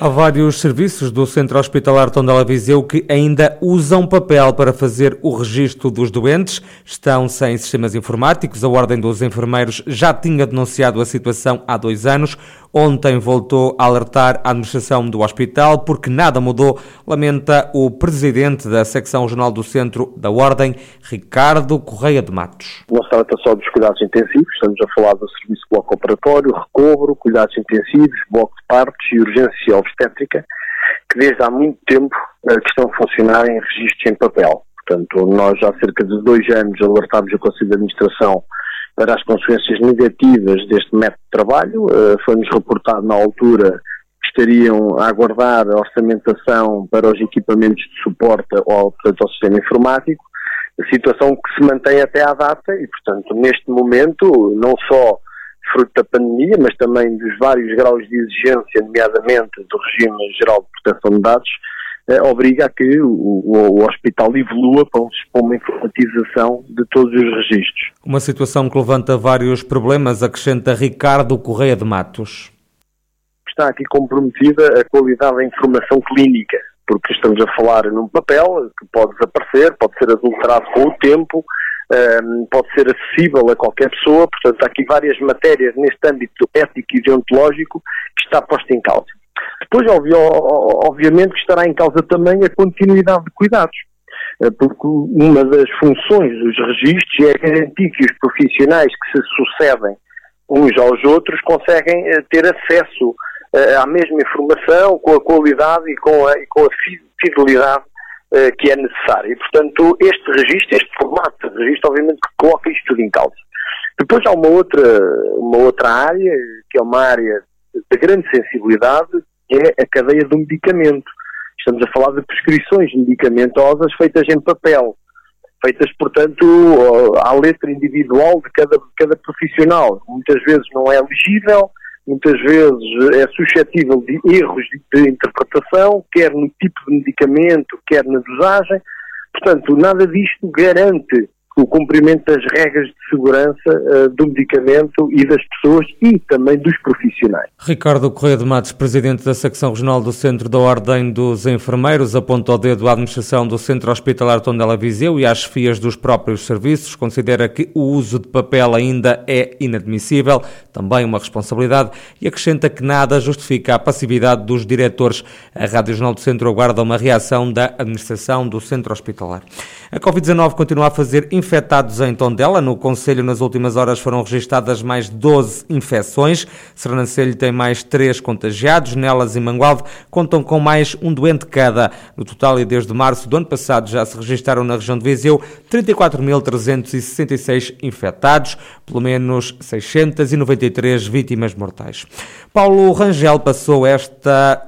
Há vários serviços do Centro Hospitalar Tondela Viseu que ainda usam papel para fazer o registro dos doentes. Estão sem sistemas informáticos. A Ordem dos Enfermeiros já tinha denunciado a situação há dois anos. Ontem voltou a alertar a administração do hospital porque nada mudou, lamenta o presidente da secção regional do Centro da Ordem, Ricardo Correia de Matos. Não se trata só dos cuidados intensivos, estamos a falar do serviço bloco operatório, recobro, cuidados intensivos, bloco de partos e urgência obstétrica, que desde há muito tempo eh, que estão a funcionar em registros em papel. Portanto, nós já há cerca de dois anos alertámos o Conselho de Administração para as consequências negativas deste método de trabalho. Uh, Foi-nos reportado na altura que estariam a aguardar a orçamentação para os equipamentos de suporte ao, portanto, ao sistema informático, situação que se mantém até à data e, portanto, neste momento, não só fruto da pandemia, mas também dos vários graus de exigência, nomeadamente do regime geral de proteção de dados, eh, obriga a que o, o, o, hospital evolua para, para uma informatização de todos os registros. Uma situação que levanta vários problemas, acrescenta Ricardo Correia de Matos. Está aqui comprometida a qualidade da informação clínica, porque estamos a falar num papel que pode desaparecer, pode ser adulterado com o tempo, um, pode ser acessível a qualquer pessoa, portanto há aqui várias matérias neste âmbito ético e deontológico que está posta em causa. Depois, obviamente, que estará em causa também a continuidade de cuidados, eh, porque uma das funções dos registros é garantir que os profissionais que se sucedem uns aos outros conseguem eh, ter acesso eh, à mesma informação, com a qualidade e com a, e com a fidelidade que é necessária. E, portanto, este registro, este formato de registro, obviamente, que coloca isto tudo em causa. Depois há uma outra, uma outra área, que é uma área de grande sensibilidade, é a cadeia do medicamento. Estamos a falar de prescrições medicamentosas feitas em papel, feitas, portanto, à letra individual de cada, cada profissional. Muitas vezes não é legível, muitas vezes é suscetível de erros de, interpretação, quer no tipo de medicamento, quer na dosagem. Portanto, nada disto garante o cumprimento das regras de segurança uh, do medicamento e das pessoas e também dos profissionais. Ricardo Correia de Matos, presidente da secção regional do Centro da Ordem dos Enfermeiros, aponta o dedo à administração do Centro Hospitalar Tondela Viseu e às chefias dos próprios serviços, considera que o uso de papel ainda é inadmissível, também uma responsabilidade, e acrescenta que nada justifica a passividade dos diretores. A Rádio Jornal do Centro aguarda uma reação da administração do Centro Hospitalar. A Covid-19 continua a fazer infectados em Tondela. No Conselho, nas últimas horas, foram registadas mais 12 infecções. Sernancelho tem mais 3 contagiados. Nelas e Mangualde contam com mais um doente cada. No total, e desde março do ano passado, já se registaram na região de Viseu 34.366 infectados, pelo menos 693 vítimas mortais. Paulo Rangel passou esta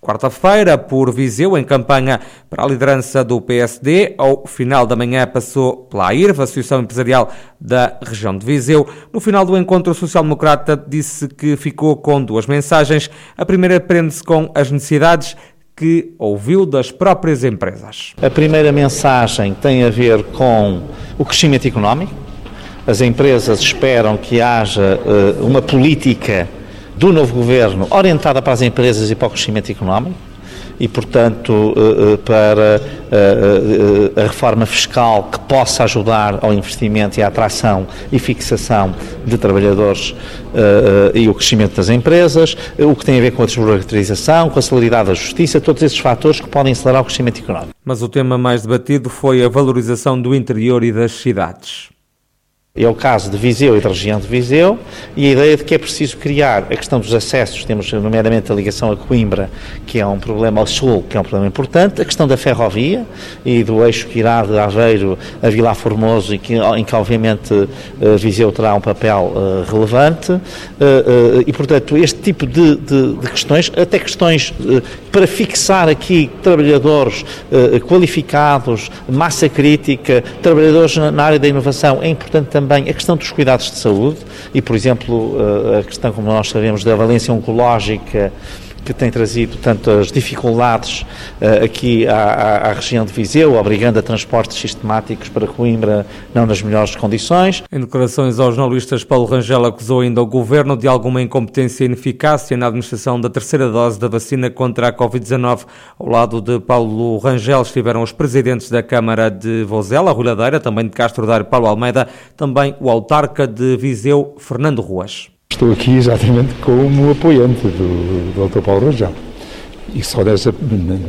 Quarta-feira, por Viseu, em campanha para a liderança do PSD, ao final da manhã passou pela AIRV, Associação Empresarial da região de Viseu. No final do encontro, o social-democrata disse que ficou com duas mensagens. A primeira prende-se com as necessidades que ouviu das próprias empresas. A primeira mensagem tem a ver com o crescimento económico. As empresas esperam que haja uh, uma política do novo governo orientada para as empresas e para o crescimento económico e, portanto, eh, eh, para eh, a reforma fiscal que possa ajudar ao investimento e à atração e fixação de trabalhadores e o crescimento das empresas, o que tem a ver com a desburocratização, com a celeridade da justiça, todos esses fatores que podem acelerar o crescimento económico. Mas o tema mais debatido foi a valorização do interior e das cidades. É o caso de Viseu e da região de Viseu, e a ideia de que é preciso criar a questão dos acessos, temos nomeadamente a ligação a Coimbra, que é um problema ao sul, que é um problema importante, a questão da ferrovia e do eixo que irá de Aveiro a Vila Formoso, e que, em que obviamente eh, Viseu terá um papel uh, relevante, uh, e portanto este tipo de, de, de questões, até questões para fixar aqui trabalhadores qualificados, massa crítica, trabalhadores na área da inovação, é importante também também a questão dos cuidados de saúde e, por exemplo, eh, a questão, como nós sabemos, da valência oncológica que tem trazido tantas dificuldades uh, aqui à, à, à, região de Viseu, obrigando a transportes sistemáticos para Coimbra não nas melhores condições. Em declarações aos jornalistas, Paulo Rangel acusou ainda o governo de alguma incompetência e ineficácia na administração da terceira dose da vacina contra a Covid-19. Ao lado de Paulo Rangel estiveram os presidentes da Câmara de Vozela, Rui Ladeira, também de Castro Daire, Paulo Almeida, também o autarca de Viseu, Fernando Ruas. Estou aqui exatamente como apoiante do, do Dr. Paulo Rangel. E só nessa,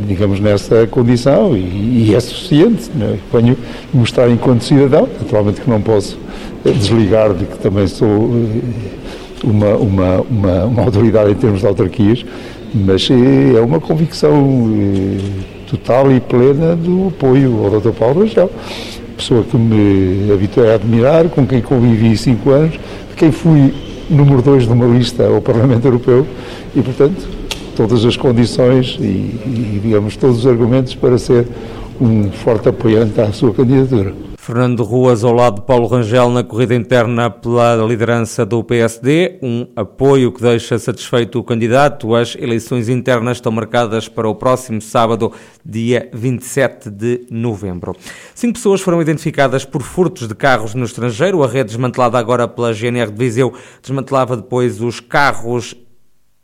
digamos, nessa condição, e, e é suficiente. Né? Venho mostrar enquanto cidadão, naturalmente que não posso desligar de que também sou eh, uma, uma, uma, uma autoridade em termos de autarquias, mas eh, é uma convicção eh, total e plena do apoio ao Dr. Paulo Rangel, pessoa que me habituei a admirar, com quem convivi cinco anos, de quem fui número dois de uma lista ao Parlamento Europeu e, portanto, todas as condições e, e digamos, todos os argumentos para ser um forte apoiante à sua candidatura. Fernando Ruas ao lado de Paulo Rangel na corrida interna pela liderança do PSD, um apoio que deixa satisfeito o candidato. As eleições internas estão marcadas para o próximo sábado, dia 27 de novembro. Cinco pessoas foram identificadas por furtos de carros no estrangeiro. A rede desmantelada agora pela GNR de Viseu desmantelava depois os carros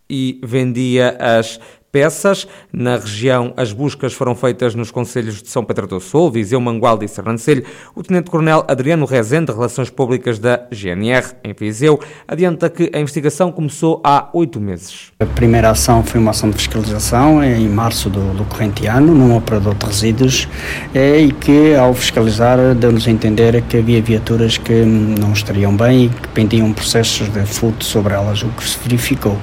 e vendia as peças. Na região, as buscas foram feitas nos conselhos de São Pedro do Sul, Viseu, Mangualde e Sernancelho. O Tenente-Coronel Adriano Rezende, Relações Públicas da GNR, em Viseu, adianta que a investigação começou há oito meses. A primeira ação foi uma ação de fiscalização em março do, do corrente ano, num operador de resíduos, é, e que, ao fiscalizar, deu-nos a entender que havia viaturas que não estariam bem e que pendiam processos de furto sobre elas, o que se verificou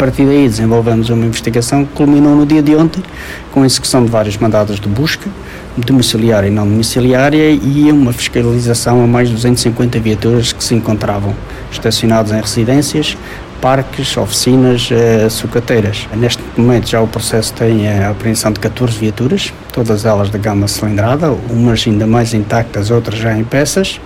partir daí desenvolvemos uma investigação que culminou no dia de ontem com a execução de vários mandados de busca, domiciliária e não domiciliária, e uma fiscalização a mais de 250 viaturas que se encontravam estacionadas em residências, parques, oficinas, uh, sucateiras. Neste momento já o processo tem a apreensão de 14 viaturas, todas elas de gama cilindrada, umas ainda mais intactas, outras já em peças.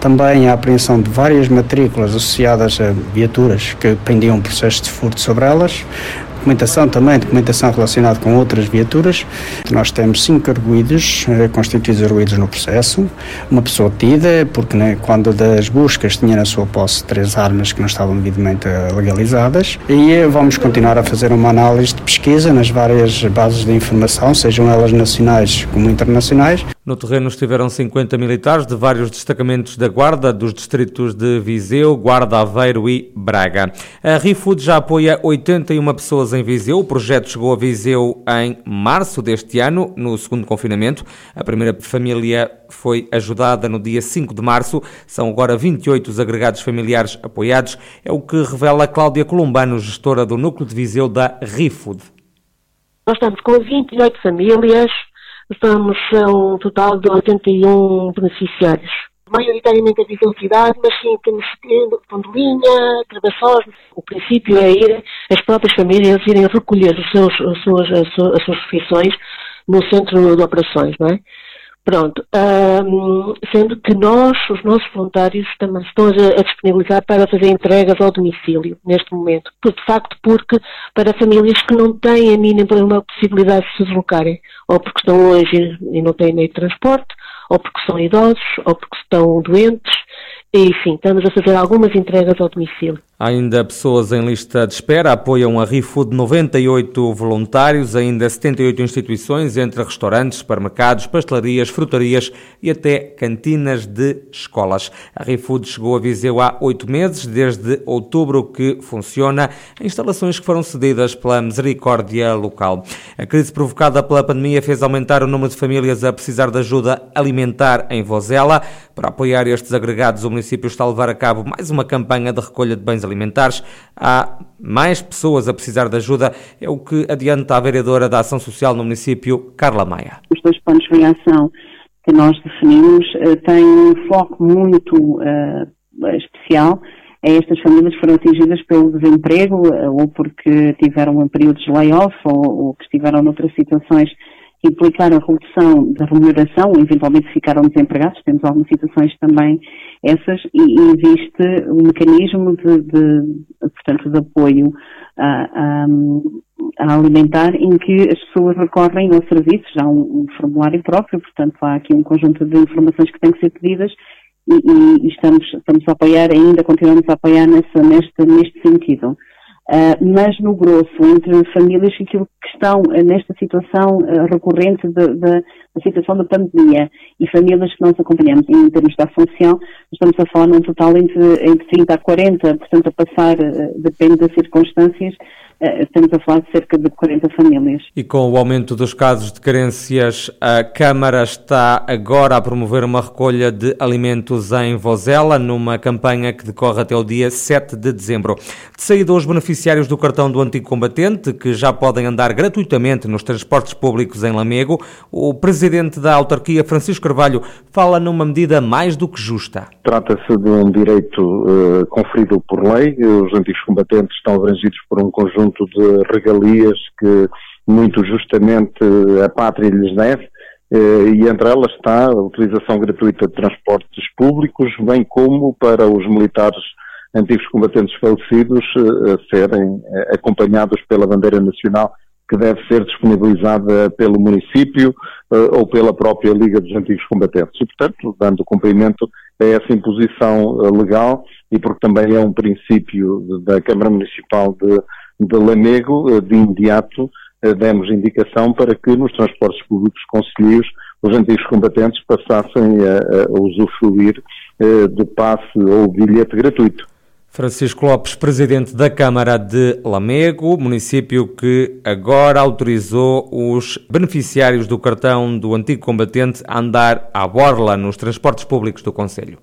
Também a apreensão de várias matrículas associadas a viaturas que pendiam processos de furto sobre elas, documentação também, documentação relacionada com outras viaturas. Nós temos cinco arguídos eh, constituídos arguídos no processo, uma pessoa detida, porque né, quando das buscas tinha na sua posse três armas que não estavam devidamente eh, legalizadas e eh, vamos continuar a fazer uma análise de pesquisa nas várias bases de informação, sejam elas nacionais como internacionais. No terreno estiveram 50 militares de vários destacamentos da Guarda, dos distritos de Viseu, Guarda, Aveiro e Braga. A ReFood já apoia 81 pessoas em Viseu. O projeto chegou a Viseu em março deste ano, no segundo confinamento. A primeira família foi ajudada no dia 5 de março. São agora 28 os agregados familiares apoiados. É o que revela Cláudia Columbano, gestora do Núcleo de Viseu da ReFood. Nós estamos com 28 famílias estamos a um total de 81 beneficiários. Maioritariamente a visibilidade, mas sim temos pondolinha, gravações. O princípio é ir, as próprias famílias irem recolher os seus, as, suas, as suas refeições no centro de operações, não é? Pronto, um, sendo que nós, os nossos voluntários, também estão a, disponibilizar para fazer entregas ao domicílio, neste momento. Por, de facto, porque para famílias que não têm a mínima possibilidade de se deslocarem, ou porque estão longe e não têm meio de transporte, ou porque são idosos, ou porque estão doentes, enfim, estamos a fazer algumas entregas ao domicílio. Ainda pessoas em lista de espera, apoiam a ReFood 98 voluntários, ainda 78 instituições, entre restaurantes, supermercados, pastelarias, frutarias e até cantinas de escolas. A ReFood chegou a Viseu há oito meses, desde outubro que funciona, instalações que foram cedidas pela Misericórdia Local. A crise provocada pela pandemia fez aumentar o número de famílias a precisar de ajuda alimentar em Vozela. Para apoiar estes agregados, o município está a levar a cabo mais uma campanha de recolha de bens alimentares. Há mais pessoas a precisar de ajuda, é o que adianta a vereadora da Ação Social no município, Carla Maia. Os dois planos de reação que nós definimos uh, têm um foco muito uh, especial a estas famílias que foram atingidas pelo desemprego ou porque tiveram um período de layoff ou, ou que estiveram noutras situações que implicaram a redução da remuneração, ou eventualmente ficaram desempregados, temos algumas situações também essas, e existe um mecanismo de, de portanto, de apoio a, a, a, alimentar em que as pessoas recorrem aos serviços, há um, um, formulário próprio, portanto há aqui um conjunto de informações que têm que ser pedidas e, e estamos, estamos a apoiar ainda, continuamos a apoiar nessa, neste, neste sentido. Uh, mas no grosso, entre famílias que estão uh, nesta situação uh, recorrente da situação da pandemia e famílias que nós acompanhamos em termos da função, estamos a falar num total entre, entre 30 a 40, portanto a passar, depende das circunstâncias, estamos a falar de cerca de 40 famílias. E com o aumento dos casos de carências, a Câmara está agora a promover uma recolha de alimentos em Vozela, numa campanha que decorre até o dia 7 de dezembro. De saída aos beneficiários do cartão do antigo combatente, que já podem andar gratuitamente nos transportes públicos em Lamego, o presidente da autarquia, Francisco Carvalho, fala numa medida mais do que justa. Trata-se de um direito uh, conferido por lei. Os antigos combatentes estão abrangidos por um conjunto conjunto de regalias que muito justamente a pátria lhes deve, eh, e entre elas está a utilização gratuita de transportes públicos, bem como para os militares antigos combatentes falecidos eh, serem eh, acompanhados pela bandeira nacional que deve ser disponibilizada pelo município ou pela própria Liga dos Antigos Combatentes. E, portanto, dando cumprimento a essa imposição legal e porque também é um princípio da Câmara Municipal de de Lamego, eh, de imediato, eh, demos indicação para que nos transportes públicos conselheiros os antigos combatentes passassem a, a usufruir eh, do passe ou bilhete gratuito. Francisco Lopes, presidente da Câmara de Lamego, município que agora autorizou os beneficiários do cartão do antigo combatente a andar à borla nos transportes públicos do Conselho.